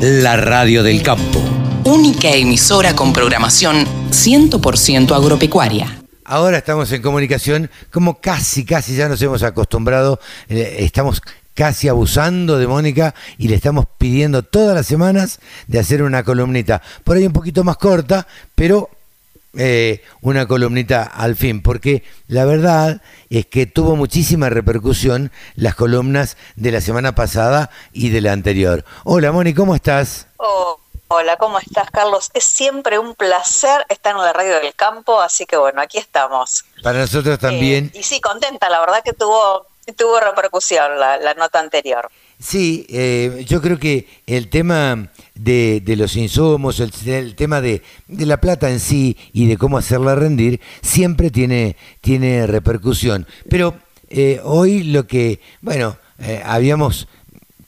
la radio del campo. Única emisora con programación 100% agropecuaria. Ahora estamos en comunicación, como casi, casi ya nos hemos acostumbrado, eh, estamos casi abusando de Mónica y le estamos pidiendo todas las semanas de hacer una columnita, por ahí un poquito más corta, pero eh, una columnita al fin, porque la verdad es que tuvo muchísima repercusión las columnas de la semana pasada y de la anterior. Hola Moni, ¿cómo estás? Oh, hola, ¿cómo estás Carlos? Es siempre un placer estar en la radio del campo, así que bueno, aquí estamos. Para nosotros también. Eh, y sí, contenta, la verdad que tuvo, tuvo repercusión la, la nota anterior. Sí, eh, yo creo que el tema de, los insumos, el, tema de, la plata en sí y de cómo hacerla rendir, siempre tiene, tiene repercusión. Pero eh, hoy lo que, bueno, eh, habíamos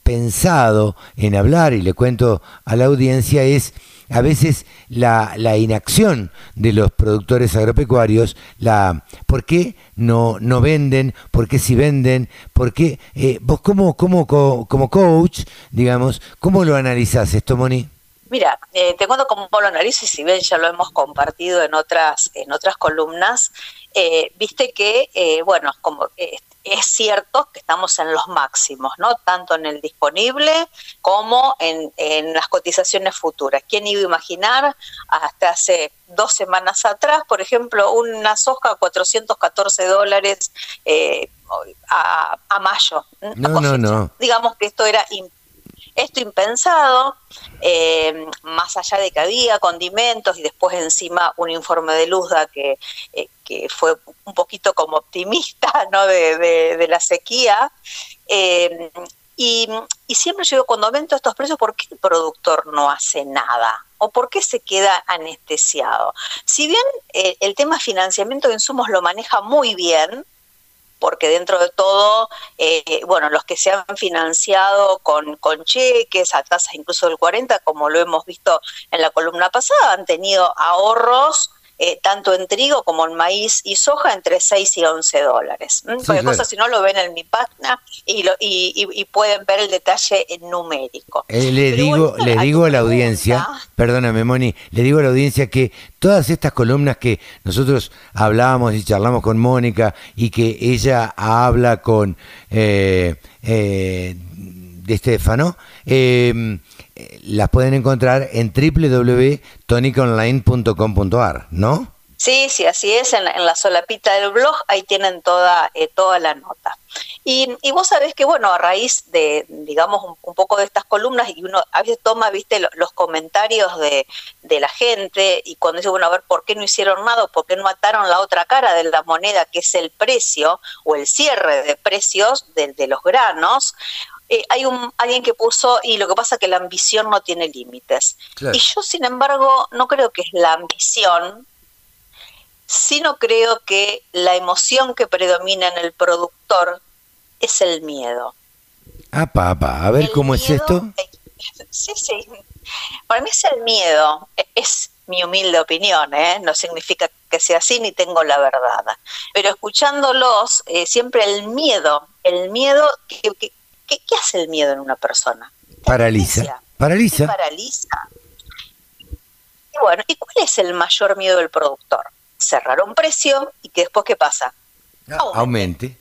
pensado en hablar, y le cuento a la audiencia, es a veces la, la, inacción de los productores agropecuarios, la por qué no, no venden, por qué si venden, por qué, eh, vos como, como, como coach, digamos, ¿cómo lo analizás esto, Moni? Mira, eh, te cuento cómo lo analizo y si bien ya lo hemos compartido en otras, en otras columnas, eh, viste que, eh, bueno, como es cierto que estamos en los máximos, ¿no? Tanto en el disponible como en, las cotizaciones futuras. ¿Quién iba a imaginar hasta hace dos semanas atrás, por ejemplo, una soja a 414 dólares eh, a, mayo? No, no, no. Digamos que esto era esto impensado, eh, más allá de que había condimentos y después encima un informe de Luzda que, eh, fue un poquito como optimista ¿no? de, la sequía. Eh, y, siempre digo, cuando aumento estos precios, ¿por qué el productor no hace nada? ¿O por qué se queda anestesiado? Si bien el tema financiamiento de insumos lo maneja muy bien, porque dentro de todo, eh, bueno, los que se han financiado con, con cheques a tasas incluso del 40, como lo hemos visto en la columna pasada, han tenido ahorros eh, tanto en trigo como en maíz y soja entre 6 y 11 dólares. Cualquier cosa, si no lo ven en mi página y, lo, y, pueden ver el detalle numérico. Eh, le digo, le digo a la audiencia, perdóname Moni, le digo a la audiencia que todas estas columnas que nosotros hablamos y charlamos con Mónica y que ella habla con eh, de Estefano, eh, las pueden encontrar en www.tonicaonline.com.ar, ¿no? Sí, sí, así es, en la, solapita del blog, ahí tienen toda, eh, toda la nota. Y, vos sabés que, bueno, a raíz de, digamos, un, poco de estas columnas, y uno a veces toma, viste, los, comentarios de, la gente, y cuando dice, bueno, a ver, ¿por qué no hicieron nada? ¿Por qué no ataron la otra cara de la moneda, que es el precio o el cierre de precios de, de los granos? Eh, hay un, alguien que puso, y lo que pasa es que la ambición no tiene límites. Y yo, sin embargo, no creo que es la ambición, sino creo que la emoción que predomina en el productor es el miedo. Ah, papá, a ver cómo es esto. Sí, sí. Para mí es el miedo, e, es mi humilde opinión, ¿eh? no significa que sea así ni tengo la verdad. Pero escuchándolos, eh, siempre el miedo, el miedo que, ¿Qué, hace el miedo en una persona? Paraliza. Paraliza. Paraliza. Y bueno, ¿y cuál es el mayor miedo del productor? Cerrar un precio y que después, ¿qué pasa? Ah, aumente.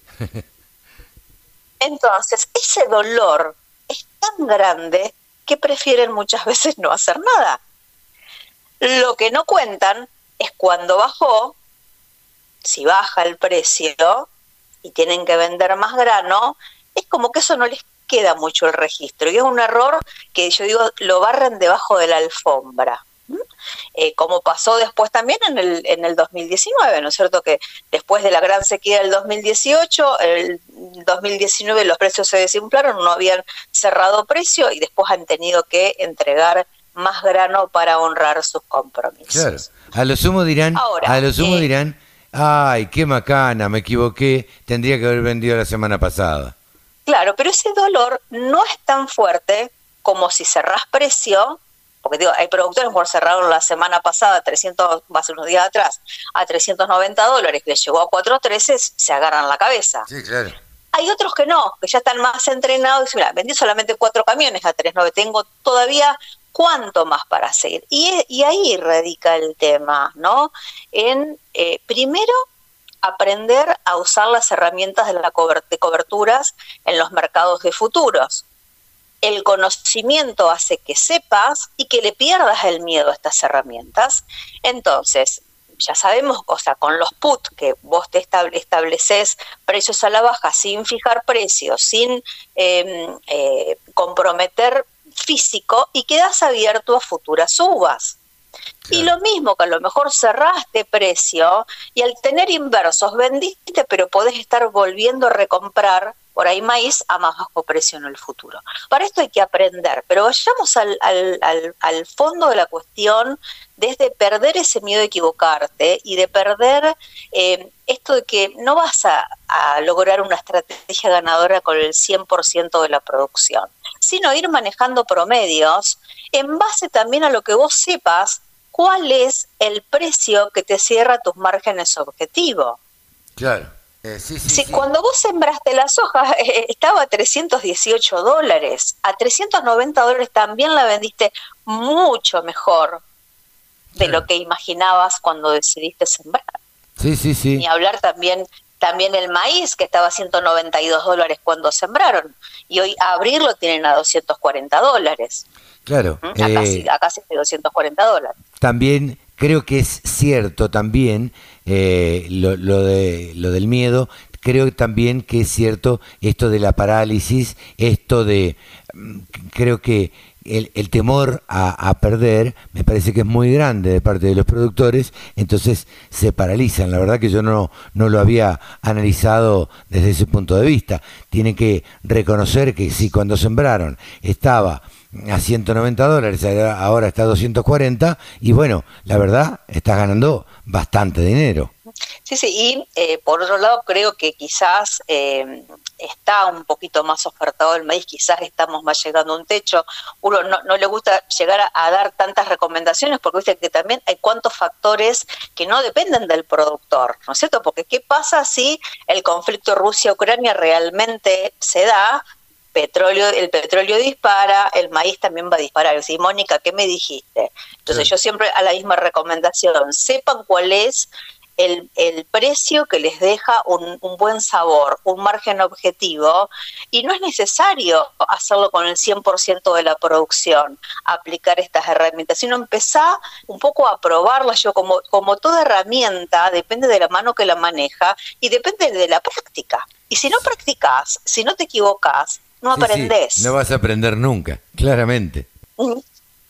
Entonces, ese dolor es tan grande que prefieren muchas veces no hacer nada. Lo que no cuentan es cuando bajó, si baja el precio y tienen que vender más grano, es como que eso no les queda mucho el registro. Y es un error que yo digo, lo barren debajo de la alfombra. Eh, como pasó después también en el, en el 2019, ¿no es cierto? Que después de la gran sequía del 2018, el 2019 los precios se desinflaron, no habían cerrado precio y después han tenido que entregar más grano para honrar sus compromisos. Claro. A lo sumo dirán, a lo sumo eh, dirán, ay, qué macana, me equivoqué, tendría que haber vendido la semana pasada. Claro, pero ese dolor no es tan fuerte como si cerrás precio, porque digo, hay productores que cerraron la semana pasada, 300, hace unos días atrás, a 390 dólares, que les llegó a 413, se agarran la cabeza. Sí, claro. Hay otros que no, que ya están más entrenados y dicen, mira, vendí solamente cuatro camiones a 3.9, tengo todavía cuánto más para seguir. Y, ahí radica el tema, ¿no? En, eh, primero, aprender a usar las herramientas de, la coberturas en los mercados de futuros. El conocimiento hace que sepas y que le pierdas el miedo a estas herramientas. Entonces, ya sabemos, o sea, con los put que vos te estableces precios a la baja sin fijar precios, sin em, eh, comprometer físico y quedas abierto a futuras subas. Y lo mismo que a lo mejor cerraste precio y al tener inversos vendiste, pero podés estar volviendo a recomprar por ahí maíz a más bajo precio en el futuro. Para esto hay que aprender, pero vayamos al, al, al, fondo de la cuestión desde perder ese miedo a equivocarte y de perder eh, esto de que no vas a, a lograr una estrategia ganadora con el 100% de la producción, sino ir manejando promedios en base también a lo que vos sepas cuál es el precio que te cierra tus márgenes objetivo. Claro. Eh, si cuando vos sembraste las hojas eh, estaba a 318 dólares, a 390 dólares también la vendiste mucho mejor de lo que imaginabas cuando decidiste sembrar. Sí, sí, sí. Ni hablar también también el maíz que estaba a 192 dólares cuando sembraron y hoy a abrirlo tienen a 240 dólares. Claro. A, casi, a casi 240 dólares. También creo que es cierto también eh, lo, lo, de, lo del miedo, creo también que es cierto esto de la parálisis, esto de, mm, creo que el, temor a, perder me parece que es muy grande de parte de los productores, entonces se paralizan. La verdad que yo no, no lo había analizado desde ese punto de vista. Tienen que reconocer que si cuando sembraron estaba a 190 dólares, ahora está a 240 y bueno, la verdad, estás ganando bastante dinero. Sí, sí, y eh, por otro lado creo que quizás eh, está un poquito más ofertado el maíz, quizás estamos más llegando a un techo. Uno no, le gusta llegar a, dar tantas recomendaciones porque viste que también hay cuantos factores que no dependen del productor, ¿no es cierto? Porque ¿qué pasa si el conflicto Rusia-Ucrania realmente se da? Petróleo, el petróleo dispara, el maíz también va a disparar. Sí, Mónica, ¿qué me dijiste? Entonces yo siempre a la misma recomendación, sepan cuál es el, el precio que les deja un, un, buen sabor, un margen objetivo, y no es necesario hacerlo con el 100% de la producción, aplicar estas herramientas, sino empezar un poco a probarlas. Yo como, como toda herramienta, depende de la mano que la maneja y depende de la práctica. Y si no practicas, si no te equivocas, no aprendes. no vas a aprender nunca, claramente.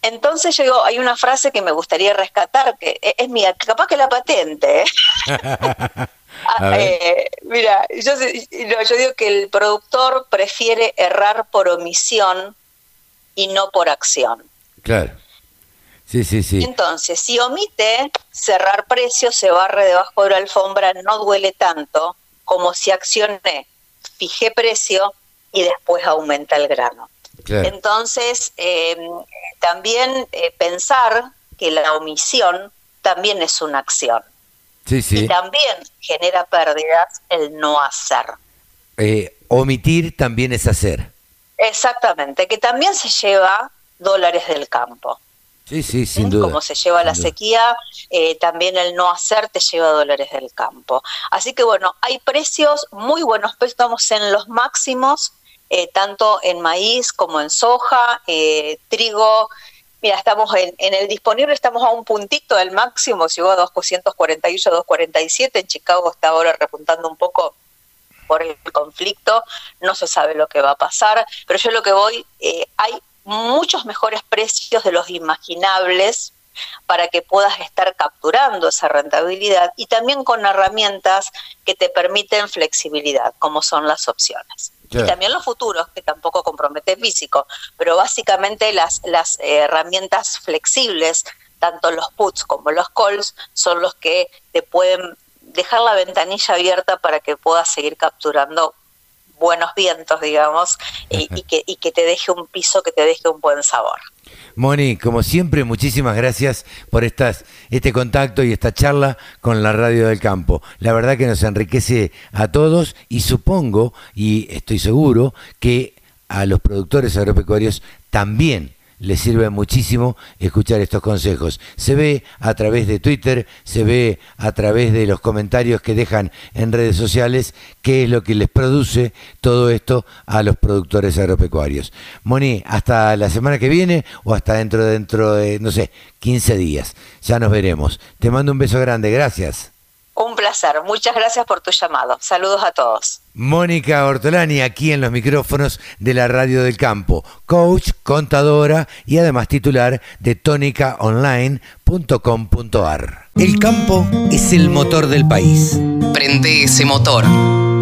Entonces yo digo, hay una frase que me gustaría rescatar, que e-, es mía, capaz que la patente. ¿eh? Ah, eh, mira, yo, yo digo que el productor prefiere errar por omisión y no por acción. Claro. Sí, sí, sí. Entonces, si omite cerrar precios, se barre debajo de la alfombra, no duele tanto como si accioné, fijé precio y después aumenta el grano. Entonces, em, también eh, pensar que la omisión también es una acción. Sí, sí. Y también genera pérdidas el no hacer. Eh, omitir también es hacer. Exactamente, que también se lleva dólares del campo. Sí, sí, sin duda. Como se lleva la sequía, eh, también el no hacer te lleva dólares del campo. Así que bueno, hay precios muy buenos, estamos en los máximos eh, tanto en maíz como en soja, eh, trigo. Mira, estamos en, el disponible, estamos a un puntito del máximo, llegó a 248, 247, en Chicago está ahora repuntando un poco por el conflicto, no se sabe lo que va a pasar, pero yo lo que voy, eh, hay muchos mejores precios de los imaginables para que puedas estar capturando esa rentabilidad y también con herramientas que te permiten flexibilidad, como son las opciones. Y también los futuros, que tampoco compromete físico, pero básicamente las, las herramientas flexibles, tanto los puts como los calls, son los que te pueden dejar la ventanilla abierta para que puedas seguir capturando buenos vientos, digamos, y, que, que te deje un piso, que te deje un buen sabor. Moni, como siempre, muchísimas gracias por estas, este contacto y esta charla con la Radio del Campo. La verdad que nos enriquece a todos y supongo, y estoy seguro, que a los productores agropecuarios también les sirve muchísimo escuchar estos consejos. Se ve a través de Twitter, se ve a través de los comentarios que dejan en redes sociales qué es lo que les produce todo esto a los productores agropecuarios. Moni, hasta la semana que viene o hasta dentro, dentro de, no sé, 15 días. Ya nos veremos. Te mando un beso grande, gracias. Un placer, muchas gracias por tu llamado. Saludos a todos. Mónica Ortolani aquí en los micrófonos de la Radio del Campo, coach, contadora y además titular de tónicaonline.com.ar. El campo es el motor del país. Prende ese motor.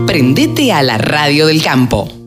Prendete a la Radio del Campo.